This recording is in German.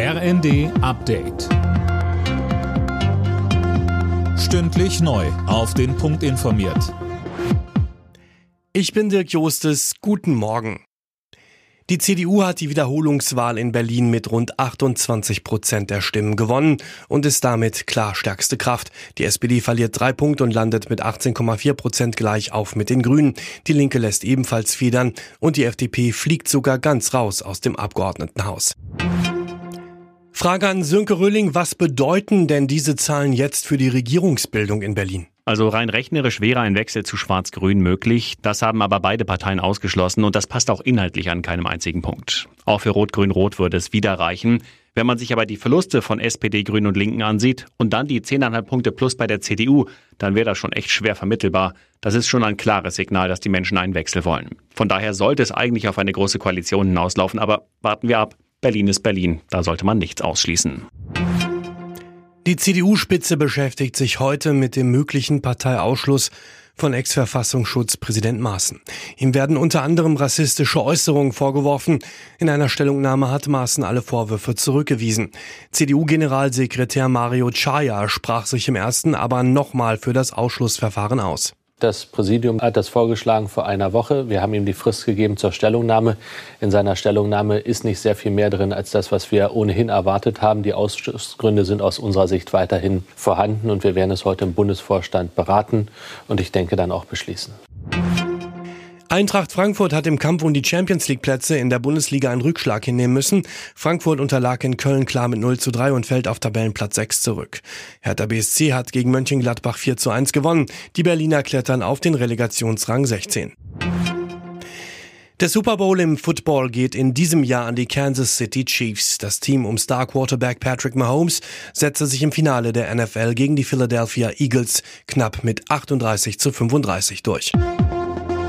RND Update. Stündlich neu. Auf den Punkt informiert. Ich bin Dirk Jostes. Guten Morgen. Die CDU hat die Wiederholungswahl in Berlin mit rund 28 Prozent der Stimmen gewonnen und ist damit klar stärkste Kraft. Die SPD verliert drei Punkte und landet mit 18,4 Prozent gleich auf mit den Grünen. Die Linke lässt ebenfalls federn und die FDP fliegt sogar ganz raus aus dem Abgeordnetenhaus. Frage an Sönke Röhling, was bedeuten denn diese Zahlen jetzt für die Regierungsbildung in Berlin? Also rein rechnerisch wäre ein Wechsel zu Schwarz-Grün möglich. Das haben aber beide Parteien ausgeschlossen und das passt auch inhaltlich an keinem einzigen Punkt. Auch für Rot-Grün-Rot würde es wieder reichen. Wenn man sich aber die Verluste von SPD, Grünen und Linken ansieht und dann die 10,5 Punkte plus bei der CDU, dann wäre das schon echt schwer vermittelbar. Das ist schon ein klares Signal, dass die Menschen einen Wechsel wollen. Von daher sollte es eigentlich auf eine große Koalition hinauslaufen, aber warten wir ab. Berlin ist Berlin, da sollte man nichts ausschließen. Die CDU-Spitze beschäftigt sich heute mit dem möglichen Parteiausschluss von Ex-Verfassungsschutzpräsident Maaßen. Ihm werden unter anderem rassistische Äußerungen vorgeworfen. In einer Stellungnahme hat Maaßen alle Vorwürfe zurückgewiesen. CDU-Generalsekretär Mario Chaya sprach sich im ersten aber nochmal für das Ausschlussverfahren aus. Das Präsidium hat das vorgeschlagen vor einer Woche. Wir haben ihm die Frist gegeben zur Stellungnahme. In seiner Stellungnahme ist nicht sehr viel mehr drin als das, was wir ohnehin erwartet haben. Die Ausschussgründe sind aus unserer Sicht weiterhin vorhanden und wir werden es heute im Bundesvorstand beraten und ich denke dann auch beschließen. Eintracht Frankfurt hat im Kampf um die Champions League Plätze in der Bundesliga einen Rückschlag hinnehmen müssen. Frankfurt unterlag in Köln klar mit 0 zu 3 und fällt auf Tabellenplatz 6 zurück. Hertha BSC hat gegen Mönchengladbach 4 zu 1 gewonnen. Die Berliner klettern auf den Relegationsrang 16. Der Super Bowl im Football geht in diesem Jahr an die Kansas City Chiefs. Das Team um Star Quarterback Patrick Mahomes setzte sich im Finale der NFL gegen die Philadelphia Eagles knapp mit 38 zu 35 durch.